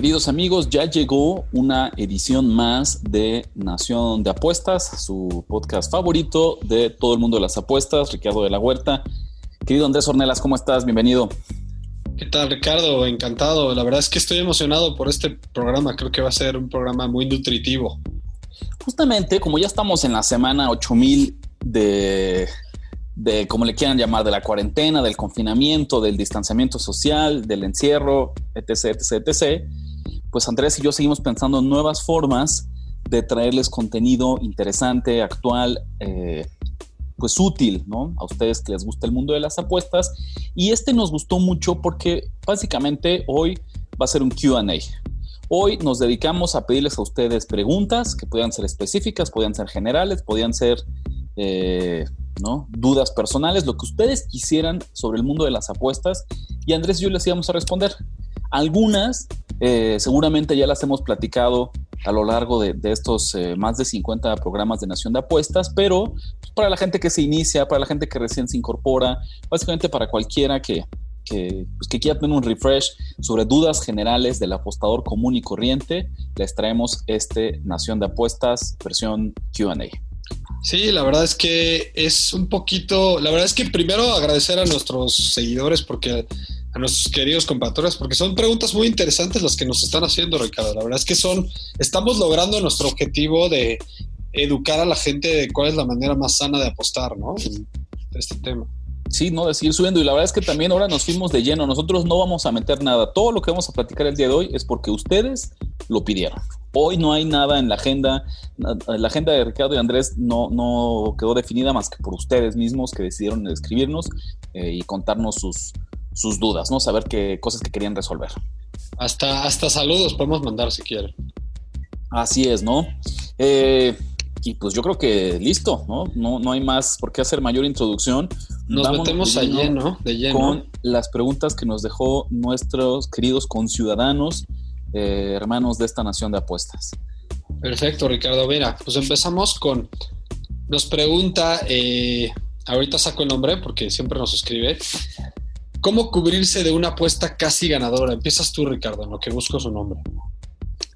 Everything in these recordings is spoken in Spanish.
Queridos amigos, ya llegó una edición más de Nación de Apuestas, su podcast favorito de todo el mundo de las apuestas, Ricardo de la Huerta. Querido Andrés Ornelas, ¿cómo estás? Bienvenido. ¿Qué tal, Ricardo? Encantado. La verdad es que estoy emocionado por este programa. Creo que va a ser un programa muy nutritivo. Justamente, como ya estamos en la semana 8000 de, de, como le quieran llamar, de la cuarentena, del confinamiento, del distanciamiento social, del encierro, etc., etc., etc., pues Andrés y yo seguimos pensando en nuevas formas de traerles contenido interesante, actual, eh, pues útil, ¿no? A ustedes que les gusta el mundo de las apuestas. Y este nos gustó mucho porque básicamente hoy va a ser un QA. Hoy nos dedicamos a pedirles a ustedes preguntas que puedan ser específicas, podían ser generales, podían ser eh, ¿no? dudas personales, lo que ustedes quisieran sobre el mundo de las apuestas. Y Andrés y yo les íbamos a responder. Algunas eh, seguramente ya las hemos platicado a lo largo de, estos eh, más de 50 programas de Nación de Apuestas, pero para la gente que se inicia, para la gente que recién se incorpora, básicamente para cualquiera que, que, pues, que quiera tener un refresh sobre dudas generales del apostador común y corriente, les traemos este Nación de Apuestas versión QA. Sí, la verdad es que es un poquito, la verdad es que primero agradecer a nuestros seguidores porque a nuestros queridos compatriotas, porque son preguntas muy interesantes las que nos están haciendo, Ricardo. La verdad es que son, estamos logrando nuestro objetivo de educar a la gente de cuál es la manera más sana de apostar, ¿no? este tema. Sí, no, de seguir subiendo. Y la verdad es que también ahora nos fuimos de lleno. Nosotros no vamos a meter nada. Todo lo que vamos a platicar el día de hoy es porque ustedes lo pidieron. Hoy no hay nada en la agenda. La agenda de Ricardo y Andrés no, no quedó definida más que por ustedes mismos que decidieron escribirnos eh, y contarnos sus, sus dudas, ¿no? Saber qué cosas que querían resolver. Hasta, hasta saludos podemos mandar si quieren. Así es, ¿no? Eh, y pues yo creo que listo, ¿no? No, no hay más por qué hacer mayor introducción. Nos metemos de lleno, de lleno. Con las preguntas que nos dejó nuestros queridos conciudadanos, eh, hermanos de esta nación de apuestas. Perfecto, Ricardo. Mira, pues empezamos con. Nos pregunta, eh, ahorita saco el nombre porque siempre nos escribe. ¿Cómo cubrirse de una apuesta casi ganadora? Empiezas tú, Ricardo, en lo que busco su nombre.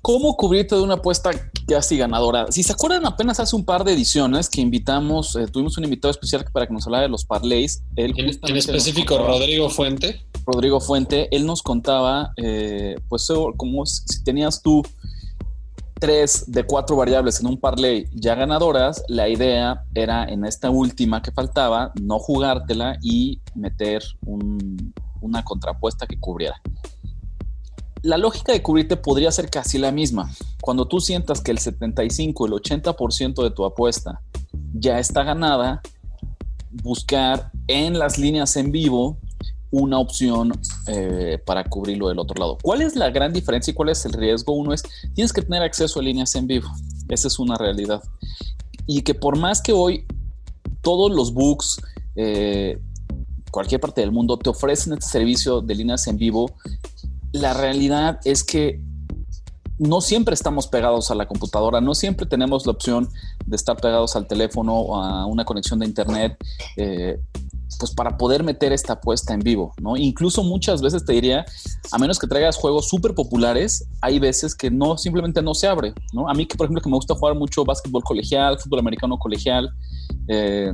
¿Cómo cubrirte de una apuesta casi ganadora? Si se acuerdan, apenas hace un par de ediciones que invitamos, eh, tuvimos un invitado especial para que nos hablara de los parlays. Él en, específico, Rodrigo Fuente. Rodrigo Fuente, él nos contaba, eh, pues, como si tenías tú tres de cuatro variables en un parlay ya ganadoras, la idea era en esta última que faltaba no jugártela y meter una contrapuesta que cubriera. La lógica de cubrirte podría ser casi la misma. Cuando tú sientas que el 75, el 80% de tu apuesta ya está ganada, buscar en las líneas en vivo una opción eh, para cubrirlo del otro lado. ¿Cuál es la gran diferencia y cuál es el riesgo? Uno es, tienes que tener acceso a líneas en vivo. Esa es una realidad. Y que por más que hoy todos los books, eh, cualquier parte del mundo, te ofrecen este servicio de líneas en vivo, la realidad es que no siempre estamos pegados a la computadora, no siempre tenemos la opción de estar pegados al teléfono o a una conexión de internet. Eh, pues para poder meter esta apuesta en vivo, ¿no? Incluso muchas veces te diría, a menos que traigas juegos súper populares, hay veces que no, simplemente no se abre, ¿no? A mí que, por ejemplo, que me gusta jugar mucho básquetbol colegial, fútbol americano colegial, eh,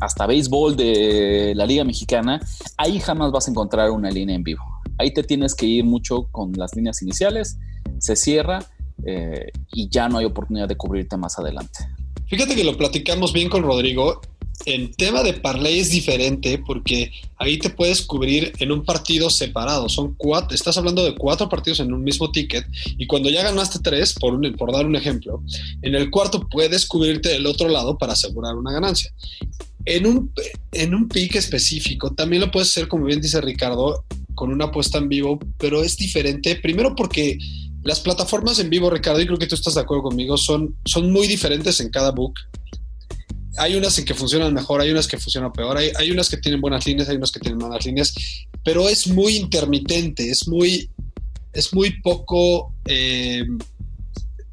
hasta béisbol de la Liga Mexicana, ahí jamás vas a encontrar una línea en vivo. Ahí te tienes que ir mucho con las líneas iniciales, se cierra eh, y ya no hay oportunidad de cubrirte más adelante. Fíjate que lo platicamos bien con Rodrigo en tema de parlay es diferente porque ahí te puedes cubrir en un partido separado. Son cuatro, estás hablando de cuatro partidos en un mismo ticket y cuando ya ganaste tres, por, dar un ejemplo, en el cuarto puedes cubrirte del otro lado para asegurar una ganancia. en un, en un pick específico, también lo puedes hacer, como bien dice Ricardo, con una apuesta en vivo, pero es diferente. Primero porque las plataformas en vivo, Ricardo, y creo que tú estás de acuerdo conmigo, son, son muy diferentes en cada book. Hay unas en que funcionan mejor, hay unas que funcionan peor, hay, hay unas que tienen buenas líneas, hay unas que tienen malas líneas, pero es muy intermitente, es muy, es muy poco eh,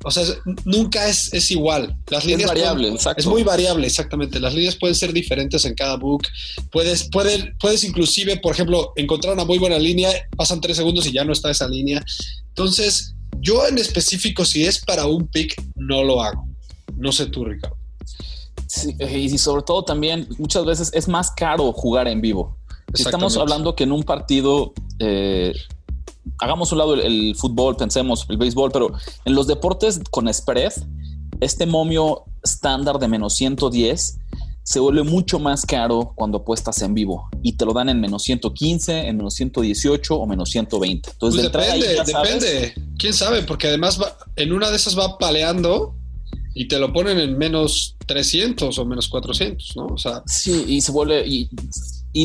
o sea, nunca es, es igual. Las líneas es variable, exacto. Es muy variable, exactamente. Las líneas pueden ser diferentes en cada book. Puedes, puede, puedes inclusive, por ejemplo, encontrar una muy buena línea, pasan tres segundos y ya no está esa línea. Entonces, yo en específico, si es para un pick, no lo hago. No sé tú, Ricardo. Sí, y sobre todo también muchas veces es más caro jugar en vivo. Si estamos hablando que en un partido eh, hagamos un lado el, fútbol, pensemos el béisbol, pero en los deportes con spread, este momio estándar de menos 110 se vuelve mucho más caro cuando apuestas en vivo y te lo dan en menos 115, en menos 118 o menos 120. Entonces, pues depende, depende. ¿Quién sabe? Porque además en una de esas va paleando y te lo ponen en menos 300 o menos 400, ¿no? O sea, sí, y se vuelve. Y,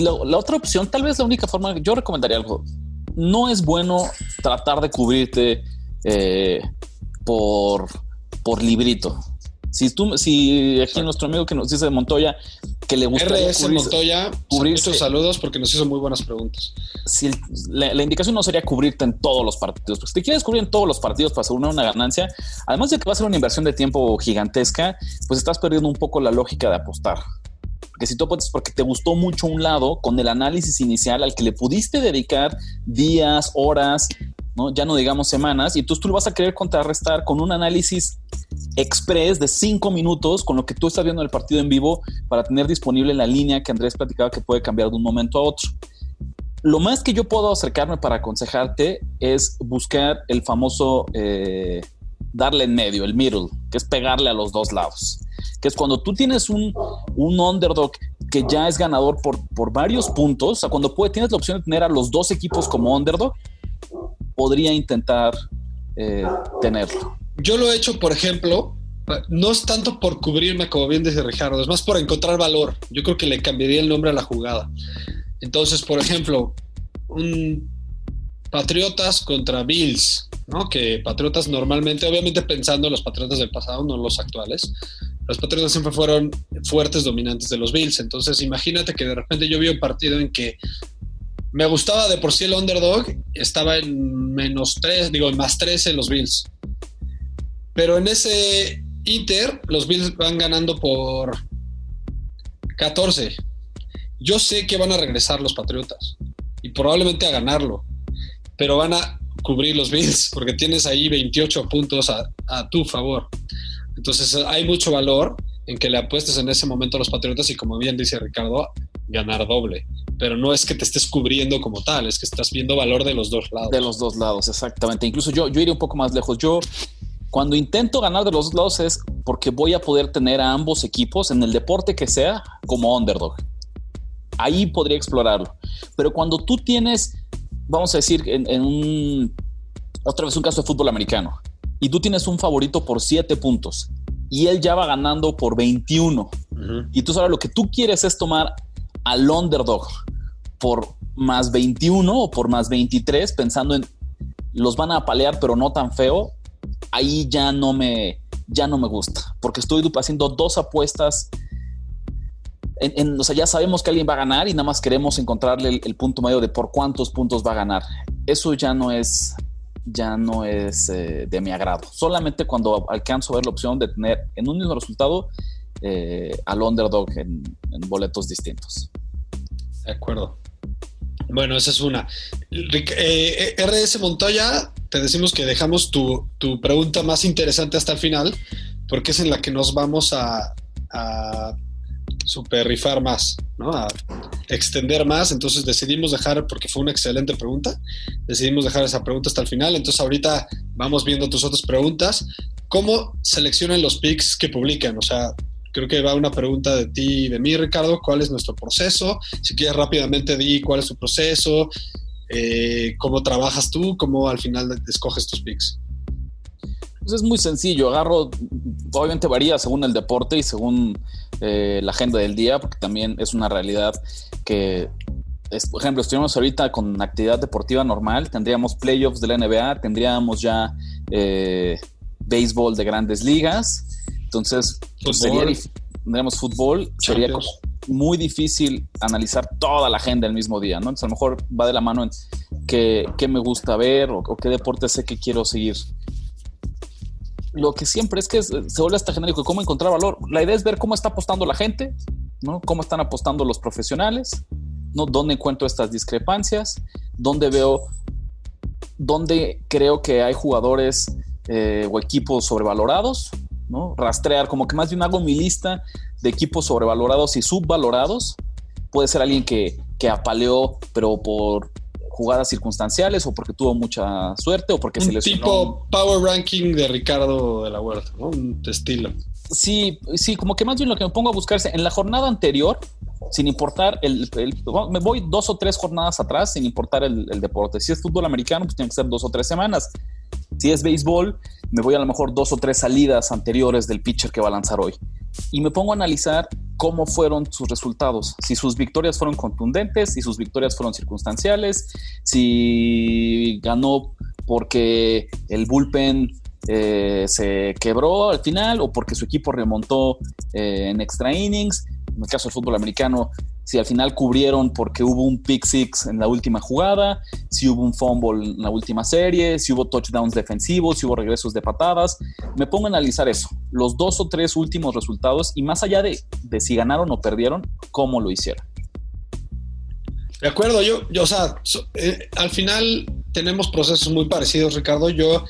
la otra opción, tal vez la única forma, yo recomendaría algo no es bueno tratar de cubrirte eh, por, por librito. Si tú, si aquí nuestro amigo que nos dice de Montoya que le RS Montoya, cubrirse saludos porque nos hizo muy buenas preguntas. Si la, indicación no sería cubrirte en todos los partidos, porque si te quieres cubrir en todos los partidos para asegurar una ganancia, además de que va a ser una inversión de tiempo gigantesca, pues estás perdiendo un poco la lógica de apostar. Porque si tú apuestas porque te gustó mucho un lado con el análisis inicial al que le pudiste dedicar días, horas, ¿no? ya no digamos semanas, y entonces tú lo vas a querer contrarrestar con un análisis express de cinco minutos con lo que tú estás viendo en el partido en vivo para tener disponible la línea que Andrés platicaba que puede cambiar de un momento a otro. Lo más que yo puedo acercarme para aconsejarte es buscar el famoso eh, darle en medio, el middle, que es pegarle a los dos lados que es cuando tú tienes un, un underdog que ya es ganador por, por varios puntos, o sea, cuando puede, tienes la opción de tener a los dos equipos como underdog, podría intentar eh, tenerlo. Yo lo he hecho, por ejemplo, no es tanto por cubrirme, como bien dice Ricardo, es más por encontrar valor. Yo creo que le cambiaría el nombre a la jugada. Entonces, por ejemplo, un Patriotas contra Bills, ¿no? Que Patriotas normalmente, obviamente pensando en los Patriotas del pasado, no los actuales, los Patriotas siempre fueron fuertes dominantes de los Bills. Entonces, imagínate que de repente yo vi un partido en que me gustaba de por sí el underdog, estaba en menos 3, digo, en más 13 los Bills. Pero en ese Inter, los Bills van ganando por 14. Yo sé que van a regresar los Patriotas y probablemente a ganarlo, pero van a cubrir los Bills porque tienes ahí 28 puntos a, a tu favor. Entonces hay mucho valor en que le apuestes en ese momento a los Patriotas y como bien dice Ricardo, ganar doble. Pero no es que te estés cubriendo como tal, es que estás viendo valor de los dos lados. De los dos lados, exactamente. Incluso yo, yo iría un poco más lejos. Yo, cuando intento ganar de los dos lados es porque voy a poder tener a ambos equipos en el deporte que sea como underdog. Ahí podría explorarlo. Pero cuando tú tienes, vamos a decir, en, en un, otra vez un caso de fútbol americano, y tú tienes un favorito por 7 puntos y él ya va ganando por 21. Y tú sabes lo que tú quieres es tomar al underdog por más 21 o por más 23 pensando en los van a apalear pero no tan feo. Ahí ya no me ya no me gusta porque estoy haciendo dos apuestas o sea, ya sabemos que alguien va a ganar y nada más queremos encontrarle el, punto medio de por cuántos puntos va a ganar. Eso ya no es, ya no es eh, de mi agrado. Solamente cuando alcanzo a ver la opción de tener en un mismo resultado eh, al underdog en, boletos distintos. De acuerdo. Bueno, esa es una. Eh, RS Montoya, te decimos que dejamos tu, pregunta más interesante hasta el final, porque es en la que nos vamos a super rifar más, ¿no? A extender más. Entonces decidimos dejar, porque fue una excelente pregunta, decidimos dejar esa pregunta hasta el final. Entonces ahorita vamos viendo tus otras preguntas. ¿Cómo seleccionan los picks que publican? O sea, creo que va una pregunta de ti y de mí, Ricardo. ¿Cuál es nuestro proceso? Si quieres rápidamente di cuál es tu proceso, eh, cómo trabajas tú, cómo al final escoges tus picks. Pues es muy sencillo, agarro, obviamente varía según el deporte y según eh, la agenda del día, porque también es una realidad que, por ejemplo, estuviéramos ahorita con actividad deportiva normal, tendríamos playoffs de la NBA, tendríamos ya eh, béisbol de grandes ligas, entonces pues, sería, tendríamos fútbol, sería muy difícil analizar toda la agenda el mismo día, ¿no? Entonces a lo mejor va de la mano en qué, me gusta ver o, o qué deporte sé que quiero seguir lo que siempre es que se vuelve hasta genérico, cómo encontrar valor. La idea es ver cómo está apostando la gente, ¿no? Cómo están apostando los profesionales, ¿no? Dónde encuentro estas discrepancias, dónde veo, dónde creo que hay jugadores eh, o equipos sobrevalorados, ¿no? Rastrear, como que más bien hago mi lista de equipos sobrevalorados y subvalorados. Puede ser alguien que, que apaleó, pero por jugadas circunstanciales o porque tuvo mucha suerte o porque un se lesionó. Tipo power ranking de Ricardo de la Huerta, ¿no? Un estilo. Sí, sí, como que más bien lo que me pongo a buscarse en la jornada anterior, sin importar el, me voy dos o tres jornadas atrás, sin importar el, el, deporte. Si es fútbol americano, pues tiene que ser dos o tres semanas. Si es béisbol, me voy a lo mejor dos o tres salidas anteriores del pitcher que va a lanzar hoy. Y me pongo a analizar cómo fueron sus resultados, si sus victorias fueron contundentes, si sus victorias fueron circunstanciales, si ganó porque el bullpen eh, se quebró al final o porque su equipo remontó eh, en extra innings. En el caso del fútbol americano, si al final cubrieron porque hubo un pick six en la última jugada, si hubo un fumble en la última serie, si hubo touchdowns defensivos, si hubo regresos de patadas. Me pongo a analizar eso, los dos o tres últimos resultados y más allá de, de si ganaron o perdieron, cómo lo hicieron. De acuerdo, yo, yo o sea, eh, al final tenemos procesos muy parecidos, Ricardo. Yo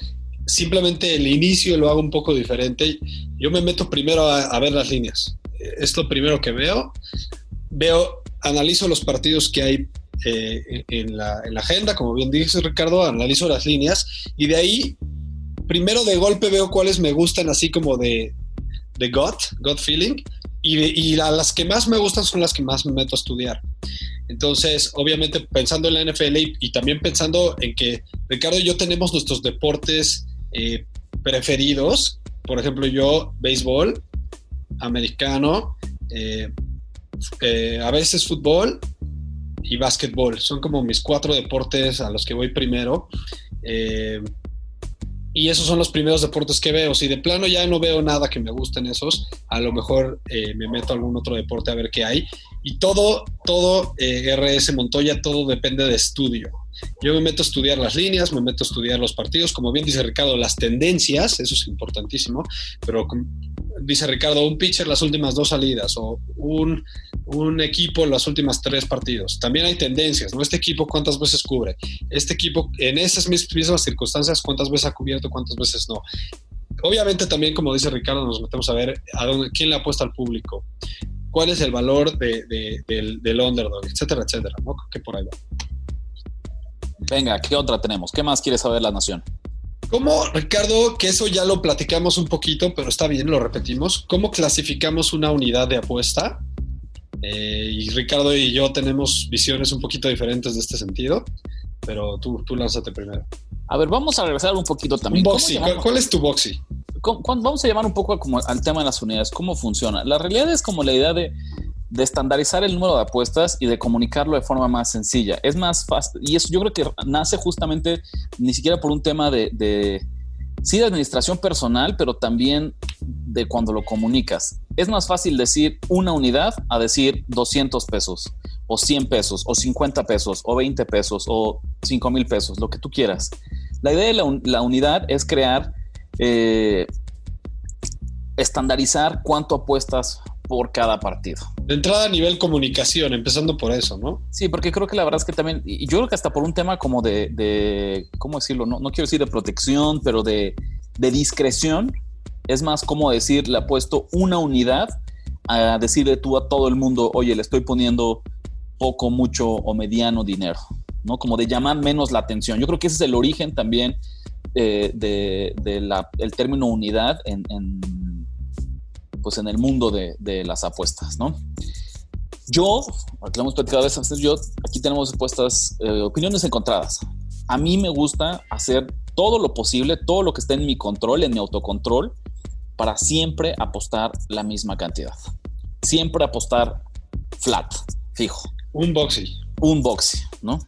simplemente el inicio lo hago un poco diferente. Yo me meto primero a, a ver las líneas. Es lo primero que veo veo, analizo los partidos que hay eh, en, la, agenda, como bien dice Ricardo, analizo las líneas y de ahí, primero de golpe veo cuáles me gustan así como de, de gut, gut feeling, y, y las que más me gustan son las que más me meto a estudiar. Entonces, obviamente pensando en la NFL y, también pensando en que Ricardo y yo tenemos nuestros deportes eh, preferidos, por ejemplo yo, béisbol, americano, eh, eh, a veces fútbol y básquetbol. Son como mis cuatro deportes a los que voy primero. Eh, y esos son los primeros deportes que veo. Si de plano ya no veo nada que me gusten esos, a lo mejor eh, me meto a algún otro deporte a ver qué hay. Y todo, todo, RS Montoya, todo depende de estudio. Yo me meto a estudiar las líneas, me meto a estudiar los partidos, como bien dice Ricardo, las tendencias, eso es importantísimo, pero dice Ricardo, un pitcher las últimas dos salidas o un, un equipo las últimas tres partidos. También hay tendencias, ¿no? Este equipo cuántas veces cubre, este equipo en esas mismas circunstancias cuántas veces ha cubierto, cuántas veces no. Obviamente también, como dice Ricardo, nos metemos a ver a dónde, quién le apuesta al público, cuál es el valor de, del, underdog, etcétera, etcétera, ¿no? Que por ahí va. Venga, ¿qué otra tenemos? ¿Qué más quiere saber la nación? ¿Cómo, Ricardo, que eso ya lo platicamos un poquito, pero está bien, lo repetimos, ¿cómo clasificamos una unidad de apuesta? Eh, y Ricardo y yo tenemos visiones un poquito diferentes de este sentido, pero tú, tú lánzate primero. A ver, vamos a regresar un poquito también. Un boxy. ¿Cuál, es tu boxy? Vamos a llamar un poco como al tema de las unidades, cómo funciona. La realidad es como la idea de de estandarizar el número de apuestas y de comunicarlo de forma más sencilla. Es más fácil, y eso yo creo que nace justamente ni siquiera por un tema de, de, sí, de administración personal, pero también de cuando lo comunicas. Es más fácil decir una unidad a decir 200 pesos, o 100 pesos, o 50 pesos, o 20 pesos, o 5 mil pesos, lo que tú quieras. La idea de la, unidad es crear, eh, estandarizar cuánto apuestas por cada partido. De entrada a nivel comunicación, empezando por eso, ¿no? Sí, porque creo que la verdad es que también, y yo creo que hasta por un tema como de, de ¿cómo decirlo? No, no quiero decir de protección, pero de, de discreción, es más como decir, le puesto una unidad a decirle tú a todo el mundo, oye, le estoy poniendo poco, mucho o mediano dinero, ¿no? Como de llamar menos la atención. Yo creo que ese es el origen también eh, de, de la, el término unidad en, en pues en el mundo de, las apuestas, ¿no? Yo, aquí lo hemos platicado a veces, yo, aquí tenemos puestas eh, opiniones encontradas. A mí me gusta hacer todo lo posible, todo lo que esté en mi control, en mi autocontrol, para siempre apostar la misma cantidad. Siempre apostar flat, fijo. Un boxy. Un boxy, ¿no?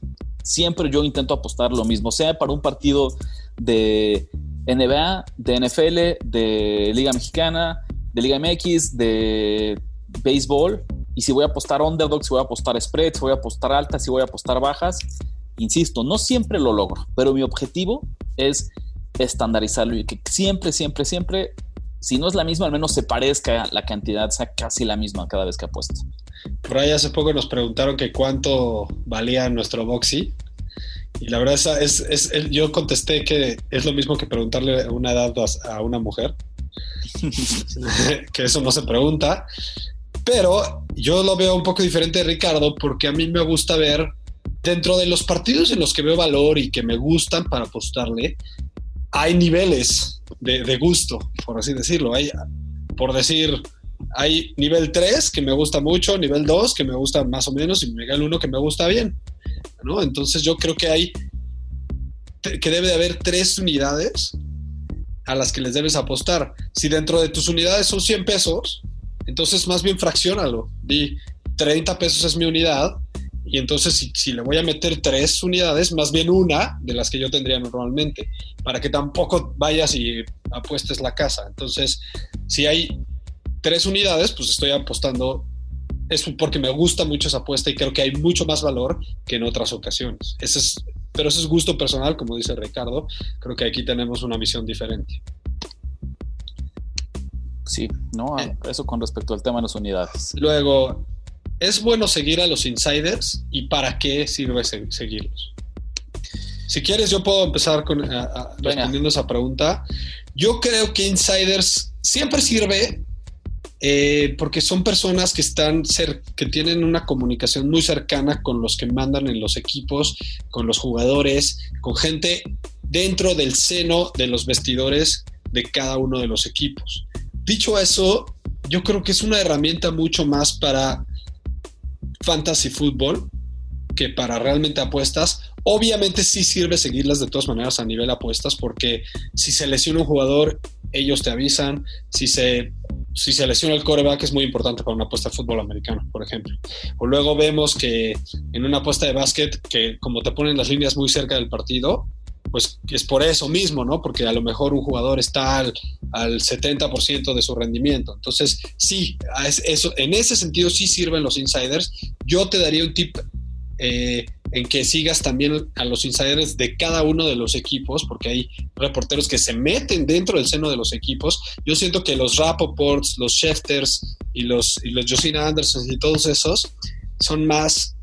Siempre yo intento apostar lo mismo, sea para un partido de NBA, de NFL, de Liga Mexicana, de Liga MX, de béisbol. Y si voy a apostar underdog, si voy a apostar spread, si voy a apostar altas, si voy a apostar bajas, insisto, no siempre lo logro, pero mi objetivo es estandarizarlo y que siempre, siempre, siempre, si no es la misma, al menos se parezca la cantidad, sea casi la misma cada vez que apuesto. Por ahí hace poco nos preguntaron que cuánto valía nuestro boxy. Y la verdad es, yo contesté que es lo mismo que preguntarle una edad a una mujer. que eso no se pregunta. Pero yo lo veo un poco diferente de Ricardo porque a mí me gusta ver dentro de los partidos en los que veo valor y que me gustan para apostarle, hay niveles de, gusto, por así decirlo. Hay, por decir, hay nivel 3 que me gusta mucho, nivel 2 que me gusta más o menos y nivel 1 que me gusta bien. Entonces yo creo que hay que debe de haber tres unidades a las que les debes apostar. Si dentro de tus unidades son 100 pesos, entonces más bien fraccionalo. Di 30 pesos es mi unidad y entonces si, le voy a meter tres unidades, más bien una de las que yo tendría normalmente, para que tampoco vayas y apuestes la casa. Entonces, si hay tres unidades, pues estoy apostando, es porque me gusta mucho esa apuesta y creo que hay mucho más valor que en otras ocasiones. Ese es, pero ese es gusto personal, como dice Ricardo. Creo que aquí tenemos una misión diferente. Sí, no, eh. eso con respecto al tema de las unidades. Luego, ¿Es bueno seguir a los insiders y para qué sirve seguirlos? Si quieres, yo puedo empezar con, respondiendo esa pregunta. Yo creo que insiders siempre sirve eh, porque son personas que están que tienen una comunicación muy cercana con los que mandan en los equipos, con los jugadores, con gente dentro del seno de los vestidores de cada uno de los equipos. Dicho eso, yo creo que es una herramienta mucho más para fantasy fútbol que para realmente apuestas. Obviamente sí sirve seguirlas de todas maneras a nivel apuestas porque si se lesiona un jugador, ellos te avisan. Si se, si se lesiona el coreback es muy importante para una apuesta de fútbol americano, por ejemplo. O luego vemos que en una apuesta de básquet, que como te ponen las líneas muy cerca del partido, pues es por eso mismo, ¿no? Porque a lo mejor un jugador está al, al 70% de su rendimiento. Entonces, sí, eso, en ese sentido sí sirven los insiders. Yo te daría un tip eh, en que sigas también a los insiders de cada uno de los equipos, porque hay reporteros que se meten dentro del seno de los equipos. Yo siento que los Rapoports, los Shefters y los, y los Josina Anderson y todos esos son más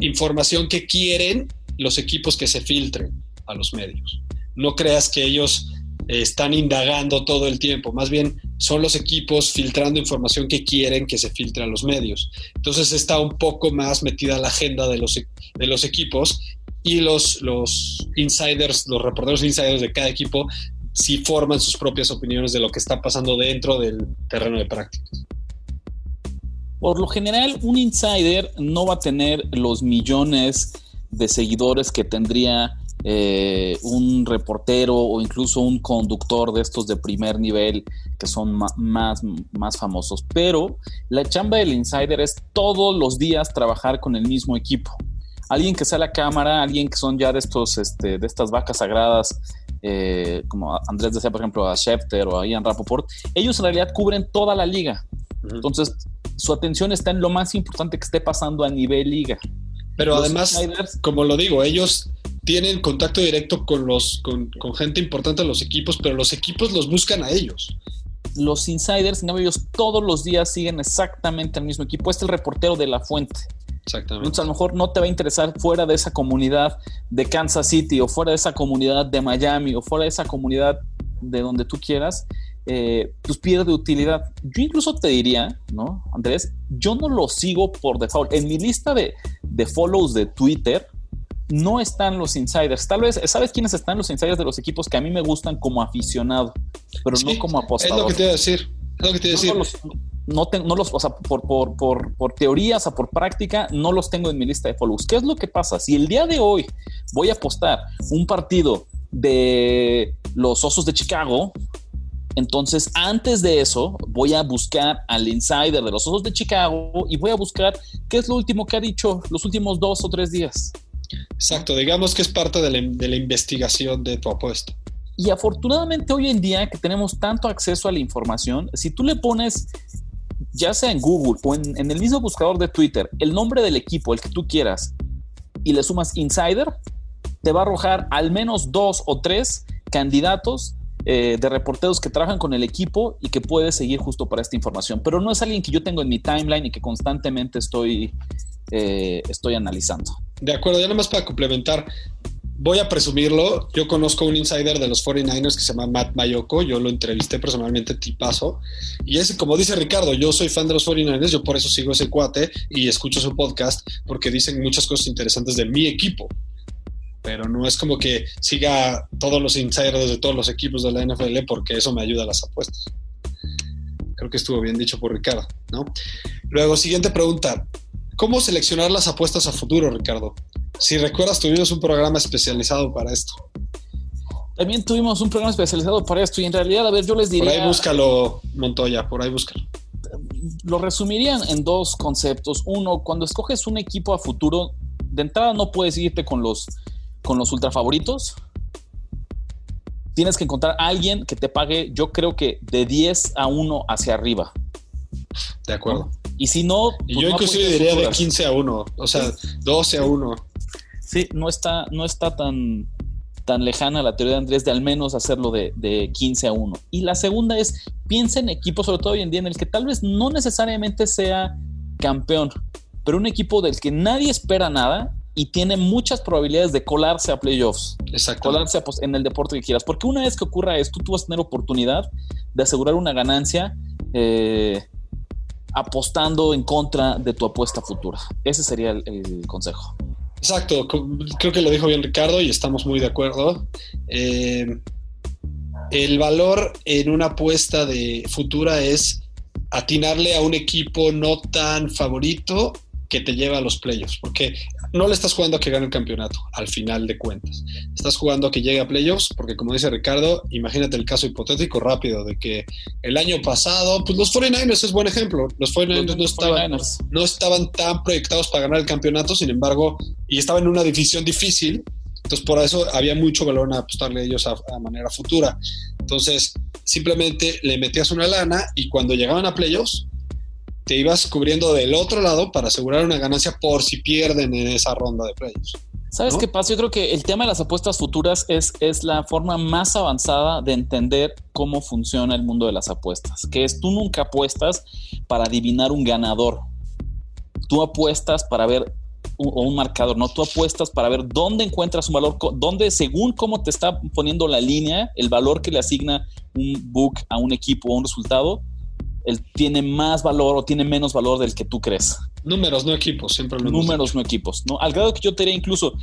información que quieren los equipos que se filtren a los medios. No creas que ellos están indagando todo el tiempo, más bien son los equipos filtrando información que quieren que se filtre a los medios. Entonces está un poco más metida la agenda de los, de los equipos y los, los insiders, los reporteros insiders de cada equipo sí forman sus propias opiniones de lo que está pasando dentro del terreno de prácticas. Por lo general, un insider no va a tener los millones de seguidores que tendría eh, un reportero o incluso un conductor de estos de primer nivel que son más, más famosos. Pero la chamba del insider es todos los días trabajar con el mismo equipo. Alguien que sea la cámara, alguien que son ya de, estos, este, de estas vacas sagradas, eh, como Andrés decía, por ejemplo, a Schefter o a Ian Rapoport, ellos en realidad cubren toda la liga. Entonces, su atención está en lo más importante que esté pasando a nivel liga. Pero además, como lo digo, ellos tienen contacto directo con, los, con, gente importante de los equipos, pero los equipos los buscan a ellos. Los insiders, en ellos todos los días siguen exactamente al mismo equipo. Este es el reportero de la fuente. Exactamente. Entonces, a lo mejor no te va a interesar fuera de esa comunidad de Kansas City o fuera de esa comunidad de Miami o fuera de esa comunidad de donde tú quieras, eh, pues pierde utilidad. Yo incluso te diría, ¿no, Andrés? Yo no lo sigo por default. En mi lista de, de follows de Twitter, no están los insiders. Tal vez, ¿sabes quiénes están los insiders de los equipos que a mí me gustan como aficionado, pero no como apostador? Es lo que te iba a decir. Es lo que te iba a decir. No, no, los, o sea, por, por, por, por teorías o por práctica, no los tengo en mi lista de follows. ¿Qué es lo que pasa? Si el día de hoy voy a apostar un partido de los Osos de Chicago. Entonces, antes de eso, voy a buscar al insider de los Osos de Chicago y voy a buscar qué es lo último que ha dicho los últimos dos o tres días. Exacto, digamos que es parte de la, investigación de tu apuesta. Y afortunadamente hoy en día que tenemos tanto acceso a la información, si tú le pones, ya sea en Google o en, en, el mismo buscador de Twitter, el nombre del equipo, el que tú quieras, y le sumas Insider, te va a arrojar al menos dos o tres candidatos eh, de reporteros que trabajan con el equipo y que puedes seguir justo para esta información. Pero no es alguien que yo tengo en mi timeline y que constantemente estoy, eh, estoy analizando. De acuerdo, ya nada más para complementar, voy a presumirlo. Yo conozco un insider de los 49ers que se llama Matt Mayoko. Yo lo entrevisté personalmente, tipazo. Y es como dice Ricardo, yo soy fan de los 49ers, yo por eso sigo ese cuate y escucho su podcast porque dicen muchas cosas interesantes de mi equipo. Pero no es como que siga todos los insiders de todos los equipos de la NFL porque eso me ayuda a las apuestas. Creo que estuvo bien dicho por Ricardo, ¿no? Luego, siguiente pregunta. ¿Cómo seleccionar las apuestas a futuro, Ricardo? Si recuerdas, tuvimos un programa especializado para esto. También tuvimos un programa especializado para esto y en realidad, a ver, yo les diría... Por ahí búscalo, Montoya, por ahí búscalo. Lo resumirían en dos conceptos. Uno, cuando escoges un equipo a futuro, de entrada no puedes irte con los, con los ultra favoritos. Tienes que encontrar a alguien que te pague, yo creo que de 10 a 1 hacia arriba. De acuerdo. ¿No? Y si no... Pues yo no inclusive diría futuras. de 15 a 1, o sea, 12 a 1. Sí, no está, no está tan, tan lejana la teoría de Andrés de al menos hacerlo de, de, 15 a 1. Y la segunda es, piensa en equipos, sobre todo hoy en día, en el que tal vez no necesariamente sea campeón, pero un equipo del que nadie espera nada y tiene muchas probabilidades de colarse a playoffs. Exacto. Colarse a, pues, en el deporte que quieras. Porque una vez que ocurra esto, tú vas a tener oportunidad de asegurar una ganancia eh, apostando en contra de tu apuesta futura. Ese sería el, consejo. Exacto, creo que lo dijo bien Ricardo y estamos muy de acuerdo. Eh, el valor en una apuesta de futura es atinarle a un equipo no tan favorito que te lleva a los playoffs, porque no le estás jugando a que gane el campeonato, al final de cuentas. Estás jugando a que llegue a playoffs, porque como dice Ricardo, imagínate el caso hipotético rápido de que el año pasado, pues los 49ers es buen ejemplo. Los 49ers, no, estaban, 49ers. no estaban tan proyectados para ganar el campeonato, sin embargo, y estaban en una división difícil, entonces por eso había mucho valor en apostarle a ellos a, a manera futura. Entonces, simplemente le metías una lana y cuando llegaban a playoffs, te ibas cubriendo del otro lado para asegurar una ganancia por si pierden en esa ronda de playoffs. ¿Sabes ¿no? qué pasa? Yo creo que el tema de las apuestas futuras es, es la forma más avanzada de entender cómo funciona el mundo de las apuestas, que es tú nunca apuestas para adivinar un ganador, tú apuestas para ver o un marcador, no tú apuestas para ver dónde encuentras un valor, dónde según cómo te está poniendo la línea, el valor que le asigna un book a un equipo o un resultado, él tiene más valor o tiene menos valor del que tú crees. Números, no equipos, siempre lo Números, no equipos, ¿no? Al grado que yo te diría incluso,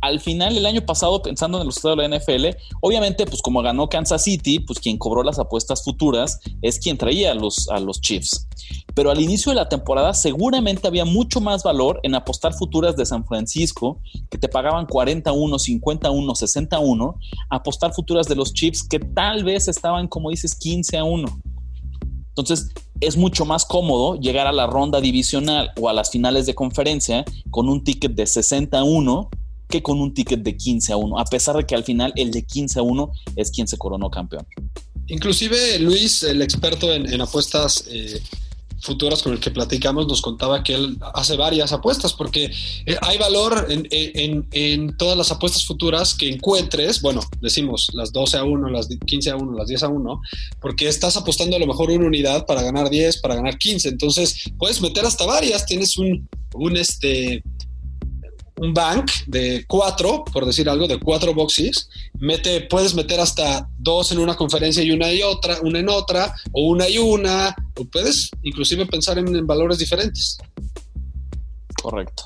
al final, el año pasado, pensando en el resultado de la NFL, obviamente, pues como ganó Kansas City, pues quien cobró las apuestas futuras es quien traía a los, a los Chiefs. Pero al inicio de la temporada, seguramente había mucho más valor en apostar futuras de San Francisco, que te pagaban 41, 51, 61, apostar futuras de los Chiefs, que tal vez estaban, como dices, 15 a 1. Entonces, es mucho más cómodo llegar a la ronda divisional o a las finales de conferencia con un ticket de 60 a 1 que con un ticket de 15 a 1, a pesar de que al final el de 15 a 1 es quien se coronó campeón. Inclusive Luis, el experto en, en apuestas eh, futuras con el que platicamos, nos contaba que él hace varias apuestas porque eh, hay valor en, en, todas las apuestas futuras que encuentres, bueno, decimos las 12 a 1, las 15 a 1, las 10 a 1, porque estás apostando a lo mejor una unidad para ganar 10, para ganar 15, entonces puedes meter hasta varias, tienes un, un este un bank de cuatro, por decir algo, de cuatro boxes, mete, puedes meter hasta dos en una conferencia y una y otra, una en otra, o una y una, o puedes inclusive pensar en, en valores diferentes. Correcto.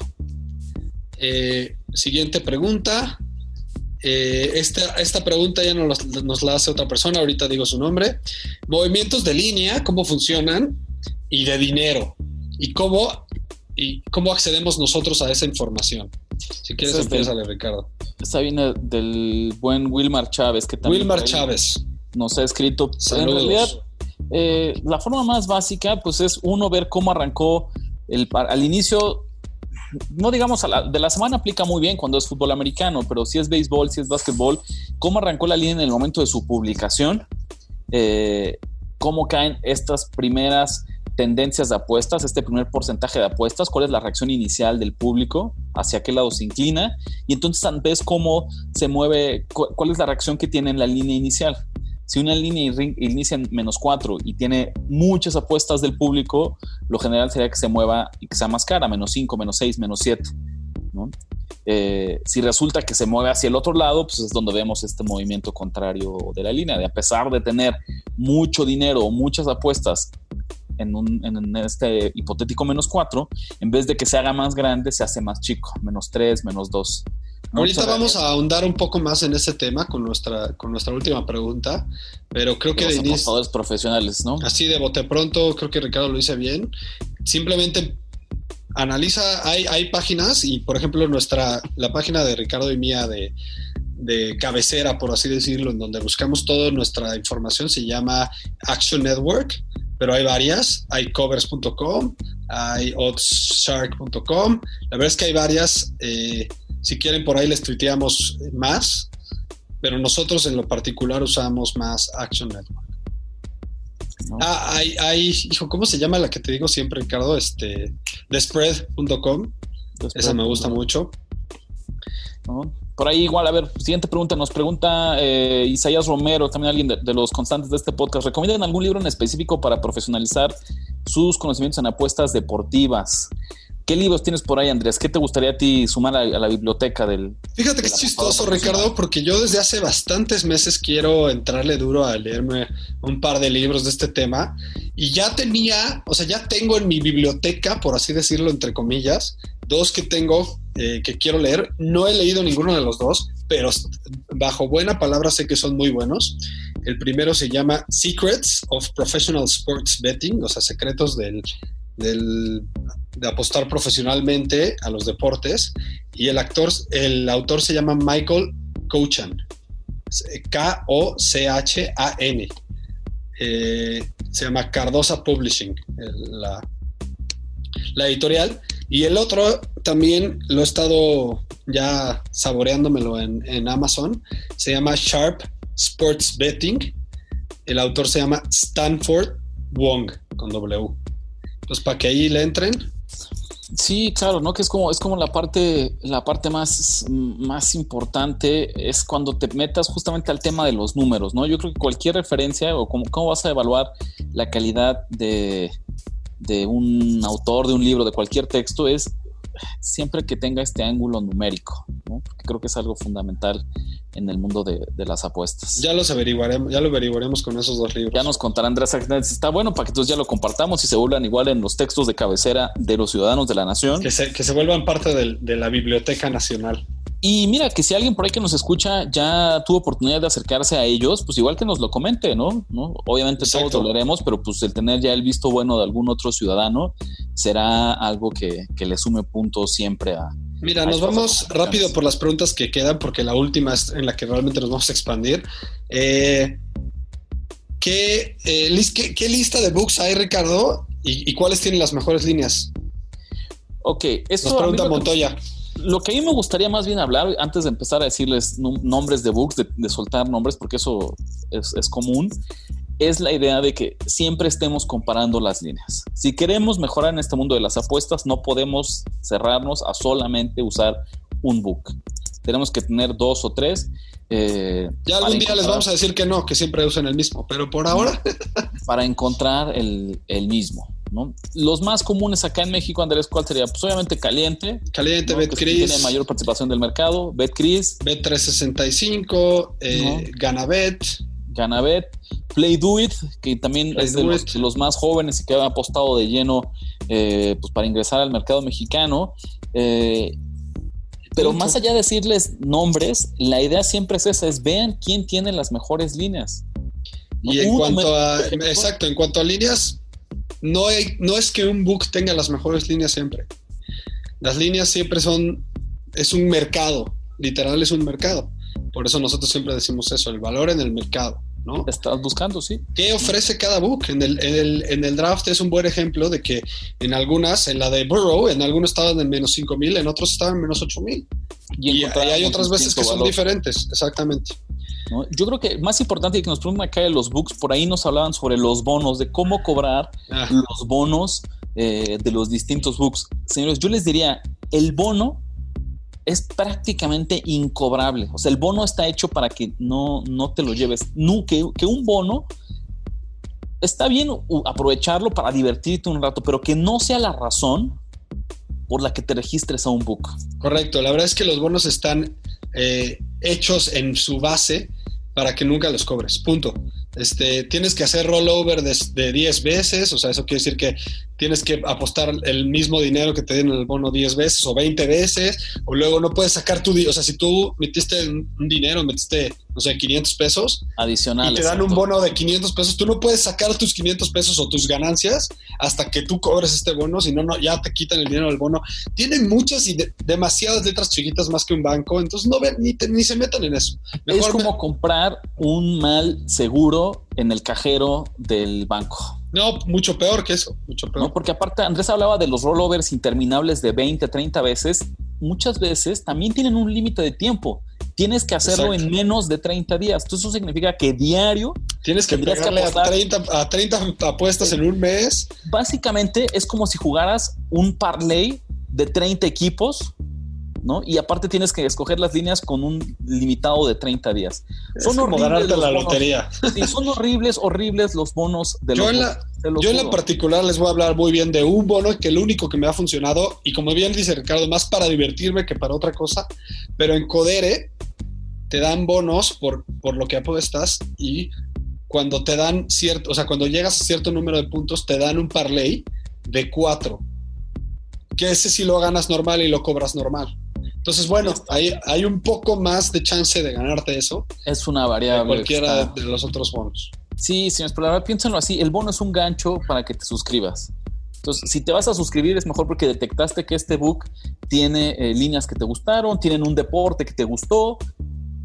Eh, siguiente pregunta. Eh, esta, esta, pregunta ya nos, nos, la hace otra persona, ahorita digo su nombre. Movimientos de línea, ¿cómo funcionan? Y de dinero. ¿Y cómo y cómo accedemos nosotros a esa información. Si quieres, es empieza, Ricardo. Esta viene del buen Wilmar Chávez, que también Wilmar Chávez. nos ha escrito. En realidad, eh, la forma más básica, pues es uno ver cómo arrancó el, al inicio. No digamos a la- de la semana aplica muy bien cuando es fútbol americano, pero si es béisbol, si es básquetbol, cómo arrancó la línea en el momento de su publicación, eh, cómo caen estas primeras tendencias de apuestas, este primer porcentaje de apuestas, cuál es la reacción inicial del público, hacia qué lado se inclina, y entonces ves cómo se mueve, cu- cuál es la reacción que tiene en la línea inicial. Si una línea inicia en menos 4 y tiene muchas apuestas del público, lo general sería que se mueva y que sea más cara, menos 5, menos 6, menos 7. ¿no? Eh, si resulta que se mueve hacia el otro lado, pues es donde vemos este movimiento contrario de la línea, de a pesar de tener mucho dinero o muchas apuestas en, un- en este hipotético menos 4, en vez de que se haga más grande, se hace más chico, menos 3, menos 2. Ahorita vamos a ahondar un poco más en ese tema con nuestra, con nuestra última pregunta, pero creo que los apostadores profesionales, ¿no? así de bote pronto, creo que Ricardo lo dice bien. Simplemente analiza, hay, hay páginas y por ejemplo nuestra, la página de Ricardo y mía de, de cabecera, por así decirlo, en donde buscamos toda nuestra información, se llama Action Network, pero hay varias, hay covers.com, hay oddsshark.com, la verdad es que hay varias, eh, si quieren por ahí les tuiteamos más, pero nosotros en lo particular usamos más Action Network. ¿no? Ah, hay, hay, hijo, ¿cómo se llama la que te digo siempre, Ricardo? Este, thespread.com, esa me gusta mucho. ¿no? Por ahí igual, a ver, siguiente pregunta, nos pregunta eh, Isaías Romero, también alguien de, de los constantes de este podcast, ¿recomiendan algún libro en específico para profesionalizar sus conocimientos en apuestas deportivas? ¿Qué libros tienes por ahí, Andrés? ¿Qué te gustaría a ti sumar a, a la biblioteca del... Fíjate que es chistoso, Ricardo, porque yo desde hace bastantes meses quiero entrarle duro a leerme un par de libros de este tema y ya tenía, o sea, ya tengo en mi biblioteca, por así decirlo, entre comillas, dos que tengo eh, que quiero leer. No he leído ninguno de los dos, pero bajo buena palabra sé que son muy buenos. El primero se llama Secrets of Professional Sports Betting, o sea, secretos del, del, de apostar profesionalmente a los deportes. Y el actor, el autor se llama Michael Kochan. K-O-C-H-A-N. Eh, se llama Cardosa Publishing, la, la editorial. Y el otro también lo he estado ya saboreándomelo en, Amazon. Se llama Sharp Sports Betting. El autor se llama Stanford Wong con W. Entonces, para que ahí le entren, Sí, claro, ¿no? Que es como, es como la parte, la parte más, más importante es cuando te metas justamente al tema de los números, ¿no? Yo creo que cualquier referencia o cómo, cómo vas a evaluar la calidad de, de un autor, de un libro, de cualquier texto, es siempre que tenga este ángulo numérico, ¿no? Porque creo que es algo fundamental en el mundo de, de las apuestas. ya los averiguaremos, ya lo averiguaremos con esos dos libros. Ya nos contará Andrés Agnes si está bueno para que entonces ya lo compartamos y se vuelvan igual en los textos de cabecera de los ciudadanos de la nación. Que se, que se vuelvan parte del- de la Biblioteca Nacional. Y mira, que si alguien por ahí que nos escucha ya tuvo oportunidad de acercarse a ellos, pues igual que nos lo comente, ¿no? ¿No? Obviamente Exacto. todos lo leeremos, pero pues el tener ya el visto bueno de algún otro ciudadano será algo que, que le sume puntos siempre a... Mira, nos vamos rápido por las preguntas que quedan, porque la última es en la que realmente nos vamos a expandir. Eh, ¿qué, eh, lis- qué- qué lista de books hay, Ricardo? ¿Y, y cuáles tienen las mejores líneas? Ok, esto Nos pregunta que- Montoya. Lo que a mí me gustaría más bien hablar, antes de empezar a decirles nombres de books, de, de soltar nombres, porque eso es, es común, es la idea de que siempre estemos comparando las líneas. Si queremos mejorar en este mundo de las apuestas, no podemos cerrarnos a solamente usar un book. Tenemos que tener dos o tres. Eh, Ya algún día les vamos a decir que no, que siempre usen el mismo, pero por ahora, Para encontrar el, el mismo. ¿no? Los más comunes acá en México, Andrés, ¿cuál sería? Pues obviamente Caliente, Caliente, ¿no? BetCris, tiene mayor participación del mercado, BetCris, Bet365, eh, No. Ganabet, Ganabet, Play Do It, que también Play es de los, más jóvenes y que han apostado de lleno eh, pues para ingresar al mercado mexicano. Eh, pero más allá de decirles nombres, la idea siempre es esa, es vean quién tiene las mejores líneas. Y en cuanto a, exacto, en cuanto a líneas, no, hay- no es que un book tenga las mejores líneas siempre. Las líneas siempre son es un mercado, literal es un mercado. Por eso nosotros siempre decimos eso, el valor en el mercado. ¿No? Estás buscando, sí. ¿Qué ofrece cada book? En el, en, el, en el, draft es un buen ejemplo de que en algunas, en la de Burrow, en algunos estaban en menos 5 mil, en otros estaban en menos 8 mil. Y, y, hay otras veces que son valor. diferentes, exactamente. ¿No? Yo creo que más importante que nos preguntan acá de los books, por ahí nos hablaban sobre los bonos, de cómo cobrar ah. los bonos eh, de los distintos books. Señores, yo les diría, el bono es prácticamente incobrable. O sea, el bono está hecho para que no, no te lo lleves. No, que, un bono está bien aprovecharlo para divertirte un rato, pero que no sea la razón por la que te registres a un book. Correcto, la verdad es que los bonos están eh, hechos en su base para que nunca los cobres, punto. Este, tienes que hacer rollover de, de 10 veces, o sea, eso quiere decir que tienes que apostar el mismo dinero que te den en el bono 10 veces o 20 veces, o luego no puedes sacar tu, o sea, si tú metiste un dinero, metiste, no sé, 500 pesos, adicional, y te dan un bono de 500 pesos, tú no puedes sacar tus 500 pesos o tus ganancias hasta que tú cobres este bono, si no, no ya te quitan el dinero del bono. Tienen muchas y de, demasiadas letras chiquitas más que un banco, entonces no ven, ni, te, ni se metan en eso. Mejor es como me... comprar un mal seguro en el cajero del banco. No, mucho peor que eso, mucho peor. No, porque aparte Andrés hablaba de los rollovers interminables de 20, 30 veces. Muchas veces también tienen un límite de tiempo. Tienes que hacerlo Exacto. en menos de 30 días. Entonces eso significa que diario tienes que pegarle que a, 30, a 30 apuestas en un mes. Básicamente es como si jugaras un parlay de 30 equipos ¿no? Y aparte tienes que escoger las líneas con un limitado de 30 días. Es son como ganarte la bonos. lotería. Sí, son horribles, horribles los bonos de yo los. En la, yo en la particular les voy a hablar muy bien de un bono que el único que me ha funcionado, y como bien dice Ricardo, más para divertirme que para otra cosa, pero en Codere te dan bonos por, por lo que apuestas y cuando te dan cierto, o sea, cuando llegas a cierto número de puntos, te dan un parlay de cuatro. Que ese sí lo ganas normal y lo cobras normal. Entonces, bueno, hay, hay un poco más de chance de ganarte eso. Es una variable. cualquiera está... de los otros bonos. Sí, señores, pero ahora piénsenlo así: el bono es un gancho para que te suscribas. Entonces, si te vas a suscribir es mejor porque detectaste que este book tiene eh, líneas que te gustaron, tienen un deporte que te gustó,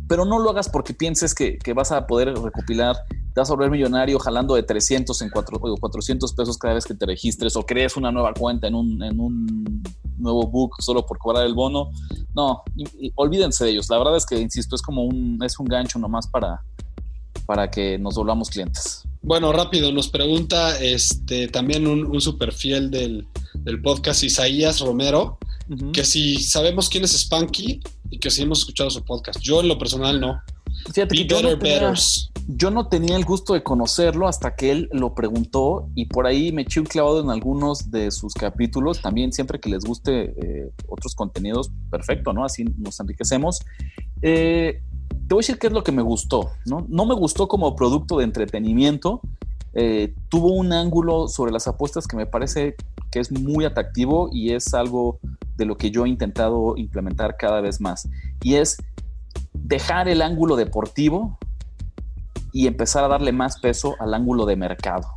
pero no lo hagas porque pienses que, que, vas a poder recopilar, te vas a volver millonario jalando de 300 en 4, 400 pesos cada vez que te registres o crees una nueva cuenta en un, en un nuevo book solo por cobrar el bono. No, y, y, olvídense de ellos. La verdad es que, insisto, es como un, es un gancho nomás para, para que nos volvamos clientes. Bueno, rápido, nos pregunta este también un, un super fiel del, del, podcast, Isaías Romero, uh -huh. que si sabemos quién es Spanky y que si hemos escuchado su podcast. Yo en lo personal no. Fíjate que yo no, tenía, yo no, tenía, el gusto de conocerlo hasta que él lo preguntó y por ahí me eché un clavado en algunos de sus capítulos. También siempre que les guste eh, otros contenidos, perfecto, ¿no? Así nos enriquecemos. Eh, te voy a decir qué es lo que me gustó, ¿no? No me gustó como producto de entretenimiento. Eh, tuvo un ángulo sobre las apuestas que me parece que es muy atractivo y es algo de lo que yo he intentado implementar cada vez más. Y es dejar el ángulo deportivo y empezar a darle más peso al ángulo de mercado.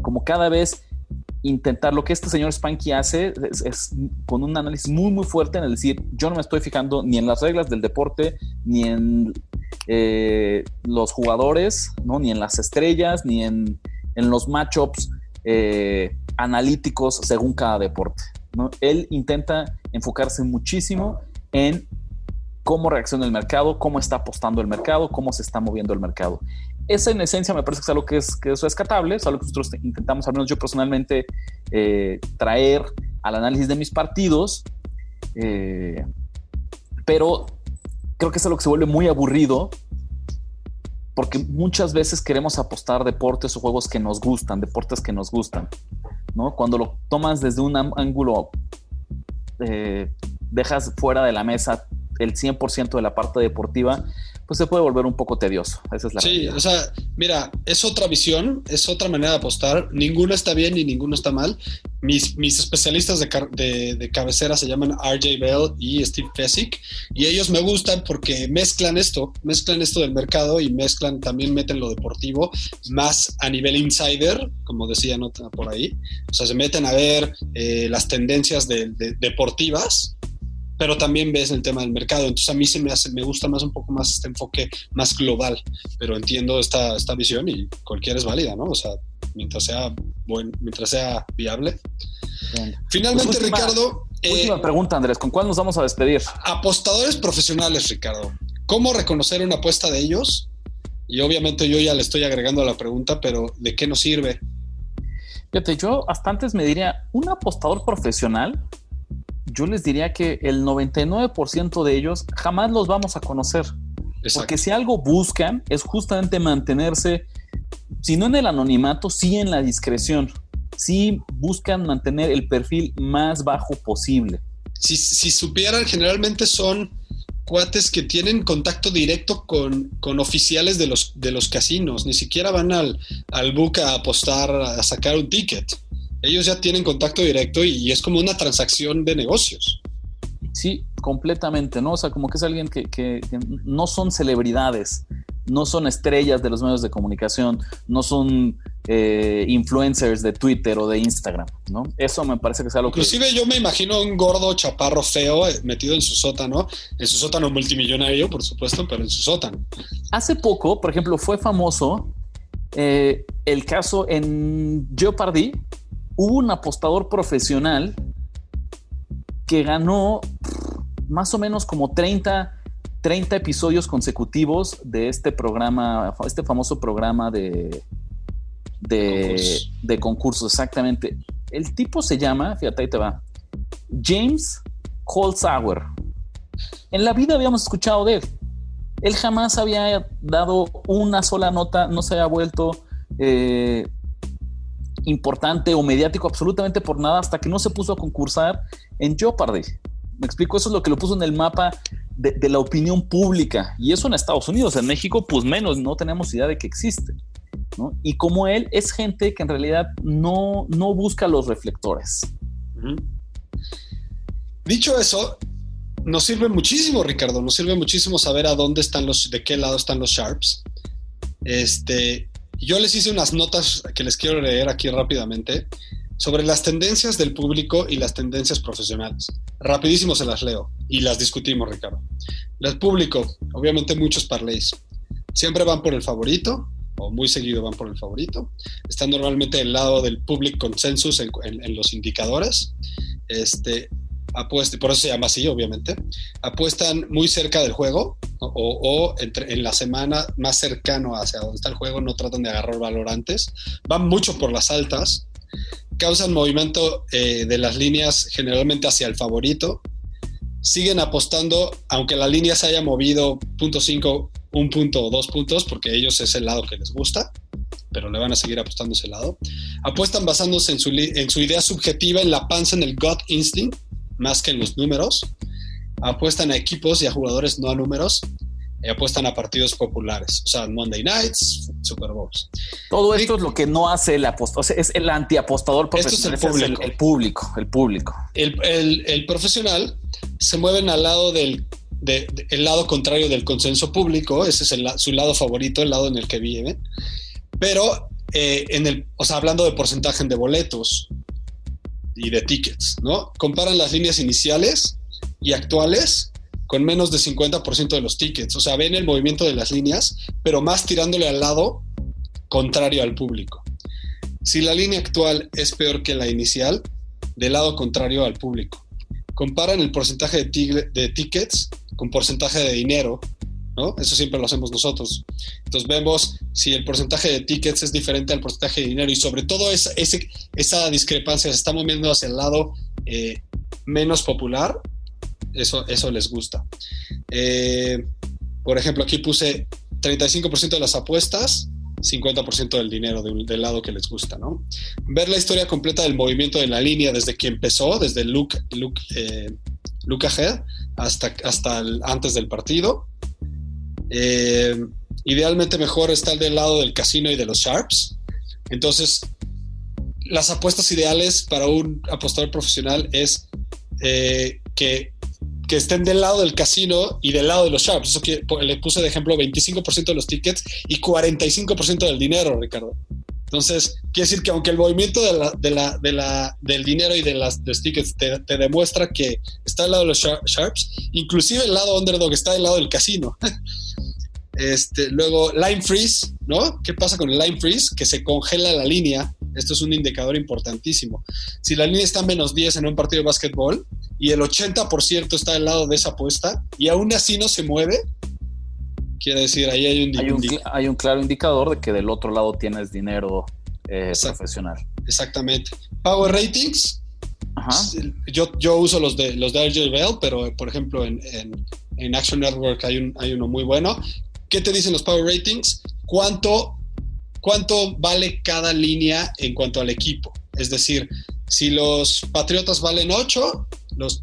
Como cada vez intentar lo que este señor Spanky hace es, con un análisis muy muy fuerte en el decir yo no me estoy fijando ni en las reglas del deporte ni en eh, los jugadores no ni en las estrellas ni en, en los matchups eh, analíticos según cada deporte ¿no? él intenta enfocarse muchísimo en cómo reacciona el mercado, cómo está apostando el mercado, cómo se está moviendo el mercado. Esa en esencia me parece que es algo que es, que es rescatable, es algo que nosotros intentamos, al menos yo personalmente, eh, traer al análisis de mis partidos, eh, pero creo que es algo que se vuelve muy aburrido porque muchas veces queremos apostar deportes o juegos que nos gustan, deportes que nos gustan, ¿no? Cuando lo tomas desde un ángulo, eh, dejas fuera de la mesa el 100% de la parte deportiva, pues se puede volver un poco tedioso. Esa es la Sí, realidad. o sea, mira, es otra visión, es otra manera de apostar. Ninguno está bien ni ninguno está mal. Mis, mis especialistas de, de, de, cabecera se llaman RJ Bell y Steve Fesick, y ellos me gustan porque mezclan esto, mezclan esto del mercado y mezclan, también meten lo deportivo, más a nivel insider, como decía nota por ahí. O sea, se meten a ver eh, las tendencias de, de, deportivas pero también ves el tema del mercado. Entonces a mí se me hace, me gusta más un poco más este enfoque más global, pero entiendo esta, esta visión y cualquiera es válida, ¿no? O sea, mientras sea buen, mientras sea viable. Finalmente, Pues última- Ricardo, eh, Última pregunta, Andrés. ¿Con cuál nos vamos a despedir? apostadores profesionales, Ricardo. ¿Cómo reconocer una apuesta de ellos? Y obviamente yo ya le estoy agregando a la pregunta, pero ¿de qué nos sirve? Fíjate, yo hasta antes me diría, un apostador profesional, yo les diría que el 99% de ellos jamás los vamos a conocer. Porque si algo buscan es justamente mantenerse, si no en el anonimato, sí en la discreción. Sí buscan mantener el perfil más bajo posible. Si, si supieran, generalmente son cuates que tienen contacto directo con, con oficiales de los, de los casinos. Ni siquiera van al, al book a apostar, a sacar un ticket. Ellos ya tienen contacto directo y, es como una transacción de negocios. Sí, completamente, ¿no? O sea, como que es alguien que, que- que no son celebridades, no son estrellas de los medios de comunicación, no son eh, influencers de Twitter o de Instagram, ¿no? Eso me parece que es algo Inclusive yo me imagino un gordo chaparro feo eh, metido en su sótano, en su sótano multimillonario, por supuesto, pero en su sótano. que hace poco, por ejemplo, fue famoso eh, el caso en Jeopardy, hubo un apostador profesional que ganó más o menos como 30, 30 episodios consecutivos de este programa, este famoso programa de, de, Concursos. de concursos, exactamente. El tipo se llama, fíjate, ahí te va, James Holzhauer. En la vida habíamos escuchado de él. Él jamás había dado una sola nota, no se había vuelto eh, importante o mediático absolutamente por nada hasta que no se puso a concursar en Jeopardy. Me explico, eso es lo que lo puso en el mapa de, la opinión pública. Y eso en Estados Unidos, en México, pues menos, no tenemos idea de que existe. Y como él, es gente que en realidad no, no busca los reflectores. Dicho eso, nos sirve muchísimo, Ricardo, nos sirve muchísimo saber a dónde están los, de qué lado están los Sharps. Este, yo les hice unas notas que les quiero leer aquí rápidamente sobre las tendencias del público y las tendencias profesionales. Rapidísimo se las leo y las discutimos, Ricardo. El público, obviamente muchos parlays. Siempre van por el favorito, o muy seguido van por el favorito. Están normalmente del lado del public consensus en, los indicadores. Este, apuesta, por eso se llama así, obviamente. Apuestan muy cerca del juego o, o entre, en la semana más cercano hacia donde está el juego, no tratan de agarrar valor antes. Van mucho por las altas, causan movimiento eh, de las líneas generalmente hacia el favorito. Siguen apostando, aunque la línea se haya movido punto .5, un punto o dos puntos, porque ellos es el lado que les gusta, pero le van a seguir apostando ese lado. Apuestan basándose en su, en su idea subjetiva, en la panza, en el gut instinct, más que en los números. Apuestan a equipos y a jugadores, no a números. Y apuestan a partidos populares, o sea, Monday Nights, Super Bowls. Todo esto es lo que no hace el apostador, o sea, es el antiapostador Esto es el profesional, público. el público, el público. el, profesional se mueven al lado del de- de- el lado contrario del consenso público, ese es su lado favorito, el lado en el que vive, pero eh, en el, o sea, hablando de porcentaje de boletos y de tickets, ¿no? Comparan las líneas iniciales y actuales con menos de 50% de los tickets, o sea, ven el movimiento de las líneas, pero más tirándole al lado contrario al público. Si la línea actual es peor que la inicial, del lado contrario al público. Comparan el porcentaje de, de tickets con porcentaje de dinero, ¿no? Eso siempre lo hacemos nosotros. Entonces vemos si el porcentaje de tickets es diferente al porcentaje de dinero y sobre todo esa, esa discrepancia se está moviendo hacia el lado eh, menos popular, eso, eso les gusta. Eh, por ejemplo, aquí puse 35% de las apuestas, 50% del dinero del lado que les gusta, ¿no? Ver la historia completa del movimiento de la línea desde que empezó, desde look, look, eh, look ahead hasta, hasta antes del partido. Eh, idealmente mejor estar del lado del casino y de los sharps. Entonces, las apuestas ideales para un apostador profesional es eh, que, que estén del lado del casino y del lado de los sharps. Eso que le puse de ejemplo 25% de los tickets y 45% del dinero, Ricardo. Entonces, quiere decir que aunque el movimiento del dinero y de las tickets te, demuestra que está al lado de los Sharps, inclusive el lado underdog está del lado del casino. Este, luego, line freeze, ¿no? ¿Qué pasa con el line freeze? Que se congela la línea. Esto es un indicador importantísimo. Si la línea está en menos 10 en un partido de básquetbol y el 80% está del lado de esa apuesta y aún así no se mueve, Quiere decir, ahí hay un, hay un, claro indicador de que del otro lado tienes dinero eh, profesional. Exactamente. Power ratings. Yo, yo uso los de los de RJ Bell, pero por ejemplo en, en, Action Network hay, un, hay uno muy bueno. ¿Qué te dicen los Power ratings? ¿Cuánto, ¿Cuánto vale cada línea en cuanto al equipo? Es decir, si los Patriotas valen 8, los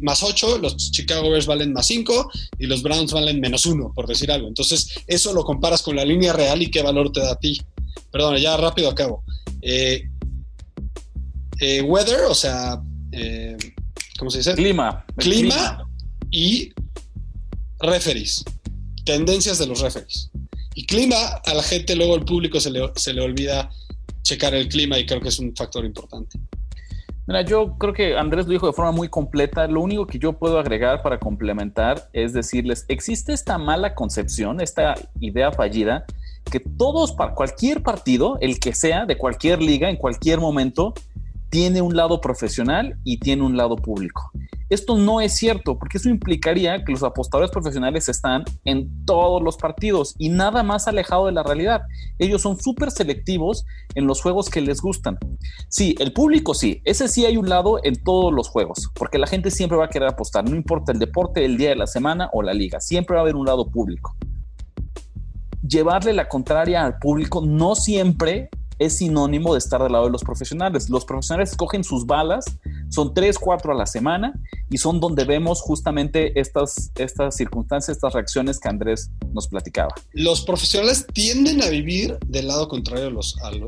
más 8, los Chicago Bears valen más 5 y los Browns valen menos 1, por decir algo. Entonces, eso lo comparas con la línea real y qué valor te da a ti. Perdón, ya rápido acabo. Eh, eh, weather, o sea, eh, ¿cómo se dice? Clima. clima. y referees. Tendencias de los referees. Y clima, a la gente, luego al público se le, se le olvida checar el clima y creo que es un factor importante. Mira, yo creo que Andrés lo dijo de forma muy completa. Lo único que yo puedo agregar para complementar es decirles, existe esta mala concepción, esta idea fallida, que todos, para cualquier partido, el que sea, de cualquier liga, en cualquier momento, tiene un lado profesional y tiene un lado público. Esto no es cierto, porque eso implicaría que los apostadores profesionales están en todos los partidos y nada más alejado de la realidad. Ellos son súper selectivos en los juegos que les gustan. Sí, el público sí, ese sí hay un lado en todos los juegos, porque la gente siempre va a querer apostar, no importa el deporte, el día de la semana o la liga, siempre va a haber un lado público. Llevarle la contraria al público no siempre es sinónimo de estar del lado de los profesionales. Los profesionales escogen sus balas, son tres, cuatro a la semana y son donde vemos justamente estas, estas circunstancias, estas reacciones que Andrés nos platicaba. Los profesionales tienden a vivir del lado contrario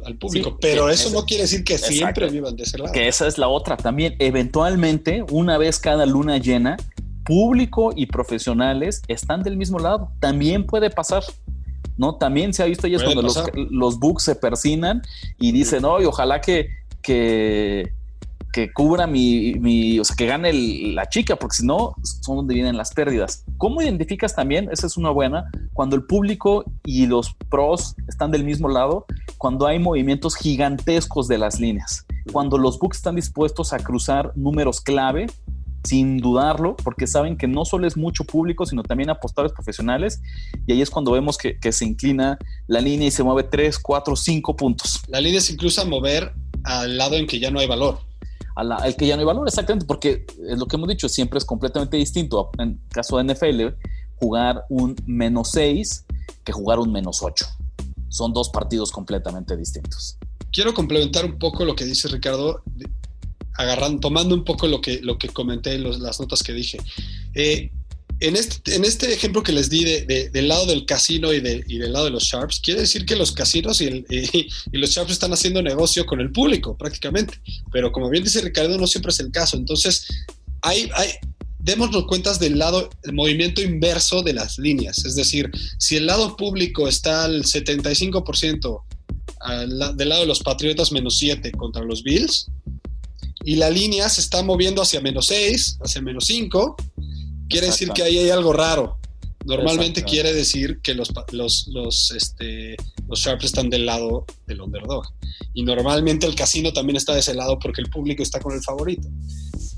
al, público, pero eso no quiere decir que siempre vivan de ese lado. Que esa es la otra también. Eventualmente, una vez cada luna llena, público y profesionales están del mismo lado. También puede pasar. ¿No? También se ha visto y es cuando los, los bugs se persinan y dicen, no, y ojalá que, que, que cubra mi, o sea, que gane la chica, porque si no, son donde vienen las pérdidas. ¿Cómo identificas también, esa es una buena, cuando el público y los pros están del mismo lado, cuando hay movimientos gigantescos de las líneas, cuando los books están dispuestos a cruzar números clave sin dudarlo, porque saben que no solo es mucho público, sino también apostadores profesionales, y ahí es cuando vemos que, se inclina la línea y se mueve 3, 4, 5 puntos. La línea se incluso a mover al lado en que ya no hay valor. el que ya no hay valor, exactamente, porque es lo que hemos dicho, siempre es completamente distinto. En caso de NFL, jugar un menos 6 que jugar un menos 8. Son dos partidos completamente distintos. Quiero complementar un poco lo que dice Ricardo agarrando, tomando un poco lo que, lo que comenté en las notas que dije. Eh, en, este, en este ejemplo que les di de, del lado del casino y, de, y, del lado de los Sharps, quiere decir que los casinos y, y, los Sharps están haciendo negocio con el público prácticamente. Pero como bien dice Ricardo, no siempre es el caso. Entonces, hay, hay, démonos cuentas del lado, el movimiento inverso de las líneas. Es decir, si el lado público está al 75% del lado de los Patriotas menos 7 contra los Bills, y la línea se está moviendo hacia menos 6, hacia menos 5, quiere decir que ahí hay algo raro. Normalmente quiere decir que los, los, los, este, los Sharps están del lado del underdog. Y normalmente el casino también está de ese lado porque el público está con el favorito.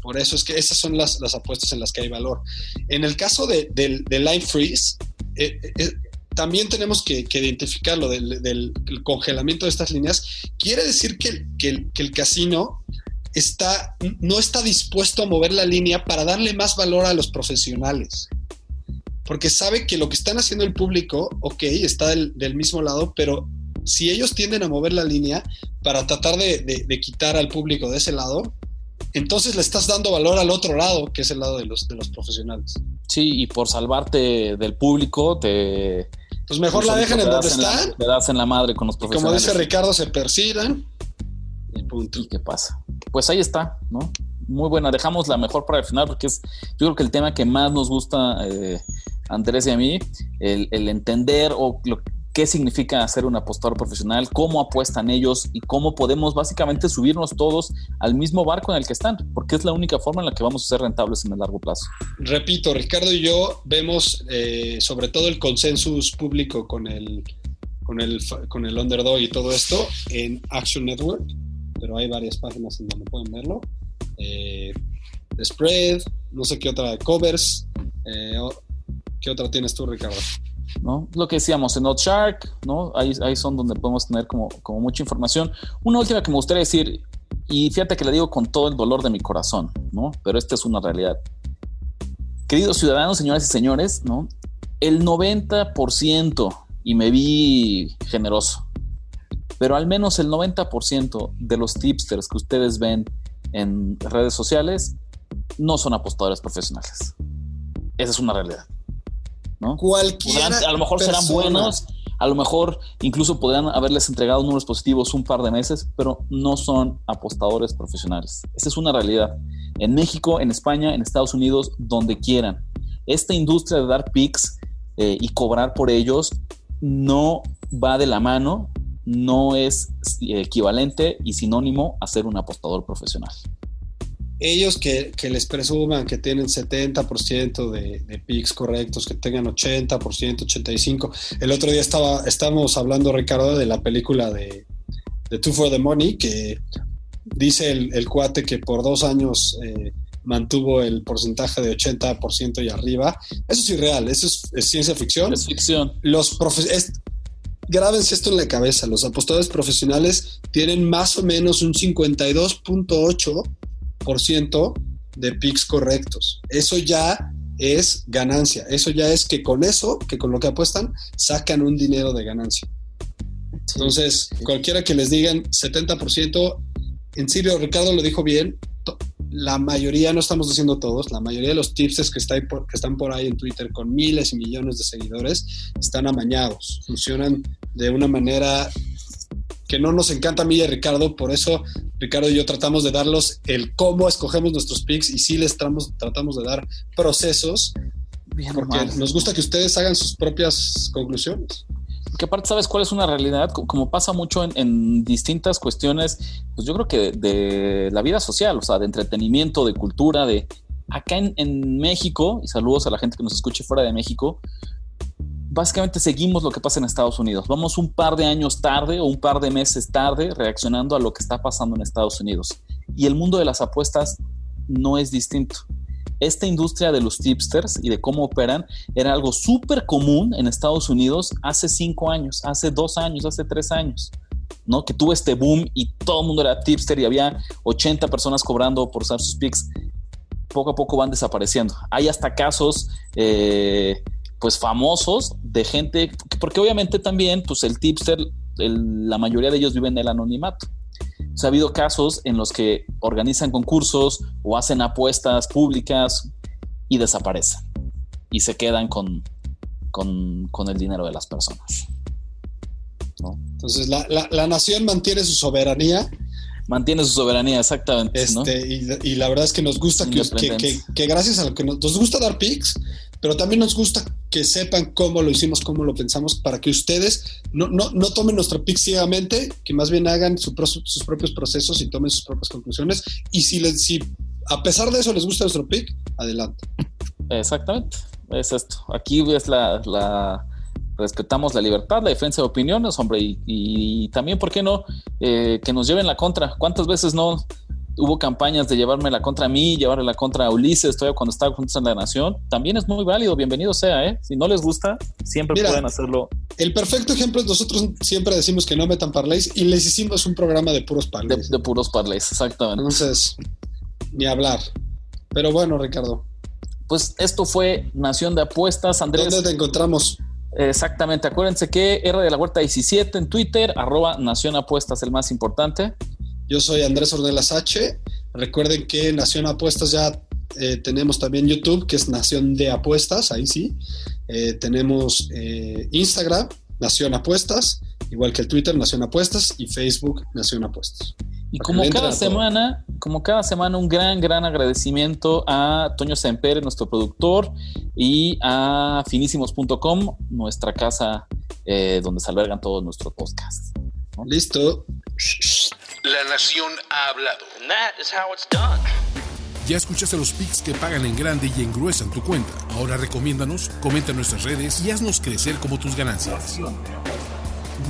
Por eso es que esas son las, las apuestas en las que hay valor. En el caso de, del, del line freeze, eh, eh, también tenemos que, que identificarlo del, del, congelamiento de estas líneas. Quiere decir que, que, que el casino está, no está dispuesto a mover la línea para darle más valor a los profesionales. Porque sabe que lo que están haciendo el público, ok, está del, mismo lado, pero si ellos tienden a mover la línea para tratar de, quitar al público de ese lado, entonces le estás dando valor al otro lado, que es el lado de los, de los profesionales. Sí, y por salvarte del público, te... Pues mejor la dejan en donde están. te das en la madre con los profesionales. Como dice Ricardo, se persigan punto. ¿Y qué pasa? pues ahí está, ¿no? Muy buena. Dejamos la mejor para el final porque es, yo creo que el tema que más nos gusta, eh, Andrés y a mí, el, entender o qué significa ser un apostador profesional, cómo apuestan ellos y cómo podemos básicamente subirnos todos al mismo barco en el que están, porque es la única forma en la que vamos a ser rentables en el largo plazo. Repito, Ricardo y yo vemos eh, sobre todo el consensus público con el, con, el, con el underdog y todo esto en Action Network, pero hay varias páginas en donde pueden verlo. Eh, spread, no sé qué otra, covers. Eh, ¿Qué otra tienes tú, Ricardo? ¿no? Lo que decíamos en Shark, ¿no? Ahí, ahí son donde podemos tener como, como mucha información. Una última que me gustaría decir, y fíjate que le digo con todo el dolor de mi corazón, ¿no? Pero esta es una realidad. Queridos ciudadanos, señoras y señores, ¿no? El 90%, y me vi generoso, pero al menos el 90% de los tipsters que ustedes ven en redes sociales no son apostadores profesionales. Esa es una realidad. ¿no? a lo mejor serán buenos, a lo mejor incluso podrían haberles entregado números positivos un par de meses, pero no son apostadores profesionales. Esa es una realidad. En México, en España, en Estados Unidos, donde quieran. Esta industria de dar picks eh, y cobrar por ellos no va de la mano, no es equivalente y sinónimo a ser un apostador profesional ellos que, les presuman que tienen 70% de, de picks correctos, que tengan 80%, 85%. El otro día estaba, estábamos hablando, Ricardo, de la película de, de Two for the Money, que dice el, cuate que por dos años eh, mantuvo el porcentaje de 80% y arriba. Eso es irreal, eso es, ciencia ficción. Es ficción. Los grábense esto en la cabeza, los apostadores profesionales tienen más o menos un 52.8 ciento de picks correctos. Eso ya es ganancia. Eso ya es que con eso, que con lo que apuestan, sacan un dinero de ganancia. Entonces, cualquiera que les digan 70%, en serio, Ricardo lo dijo bien, la mayoría, no estamos diciendo todos, la mayoría de los tips que, está que están por ahí en Twitter con miles y millones de seguidores están amañados, funcionan de una manera que no nos encanta a mí y a Ricardo, por eso Ricardo y yo tratamos de darlos el cómo escogemos nuestros picks y sí les tratamos, tratamos de dar procesos, porque nos gusta que ustedes hagan sus propias conclusiones. Que aparte, ¿sabes cuál es una realidad? Como pasa mucho en, distintas cuestiones, pues yo creo que de, la vida social, o sea, de entretenimiento, de cultura, de acá en, en México, y saludos a la gente que nos escuche fuera de México, básicamente seguimos lo que pasa en Estados Unidos. Vamos un par de años tarde o un par de meses tarde reaccionando a lo que está pasando en Estados Unidos. Y el mundo de las apuestas no es distinto. Esta industria de los tipsters y de cómo operan era algo súper común en Estados Unidos hace cinco años, hace dos años, hace tres años. ¿no? Que tuvo este boom y todo el mundo era tipster y había 80 personas cobrando por usar sus picks. Poco a poco van desapareciendo. Hay hasta casos eh, pues famosos de gente, porque obviamente también pues el tipster, la mayoría de ellos viven en el anonimato. ha habido casos en los que organizan concursos o hacen apuestas públicas y desaparecen y se quedan con, con, el dinero de las personas. Entonces la, nación mantiene su soberanía mantiene su soberanía, exactamente. Este, y, la verdad es que nos gusta que, que, gracias a lo que nos, nos gusta dar pics, pero también nos gusta que sepan cómo lo hicimos, cómo lo pensamos, para que ustedes no, no, no tomen nuestro pick ciegamente, que más bien hagan sus propios procesos y tomen sus propias conclusiones. Y si, les, si a pesar de eso les gusta nuestro pick, adelante. Exactamente, es esto. Aquí es la, respetamos la libertad, la defensa de opiniones, hombre, y, también, ¿por qué no? Eh, que nos lleven la contra. ¿Cuántas veces no hubo campañas de llevarme la contra a mí, llevarle la contra a Ulises, todavía cuando estaba juntos en la Nación, también es muy válido, bienvenido sea, ¿eh? Si no les gusta, siempre pueden hacerlo. El perfecto ejemplo es nosotros siempre decimos que no metan parlays y les hicimos un programa de puros parlays. De, puros parlays, exactamente. Entonces, ni hablar. Pero bueno, Ricardo. Pues esto fue Nación de Apuestas, Andrés. ¿Dónde te encontramos? Exactamente, acuérdense que R de la Huerta 17 en Twitter, arroba Nación Apuestas, el más importante. Yo soy Andrés Ornelas H. Recuerden que Nación Apuestas ya eh, tenemos también YouTube, que es Nación de Apuestas, ahí sí. Eh, tenemos eh, Instagram, Nación Apuestas, igual que el Twitter, Nación Apuestas, y Facebook, Nación Apuestas. Y como cada semana, como cada semana, un gran, gran agradecimiento a Toño Semper, nuestro productor, y a finísimos.com, nuestra casa eh, donde se albergan todos nuestros podcasts. Listo. La nación ha hablado. Ya escuchaste los pics que pagan en grande y engruesan tu cuenta. Ahora recomiéndanos, comenta en nuestras redes y haznos crecer como tus ganancias.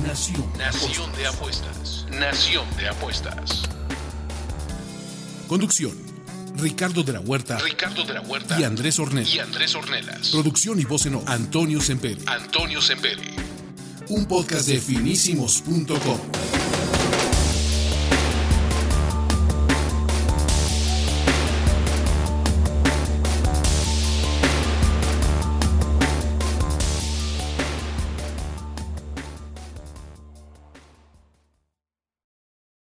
Nación. Nación de apuestas. Nación de apuestas. Conducción. Ricardo de la Huerta. Ricardo de la Huerta. Y Andrés Ornelas. Y Andrés Ornelas. Producción y voz en off, Antonio Semperi. Antonio Semperi. Un podcast de finísimos.com.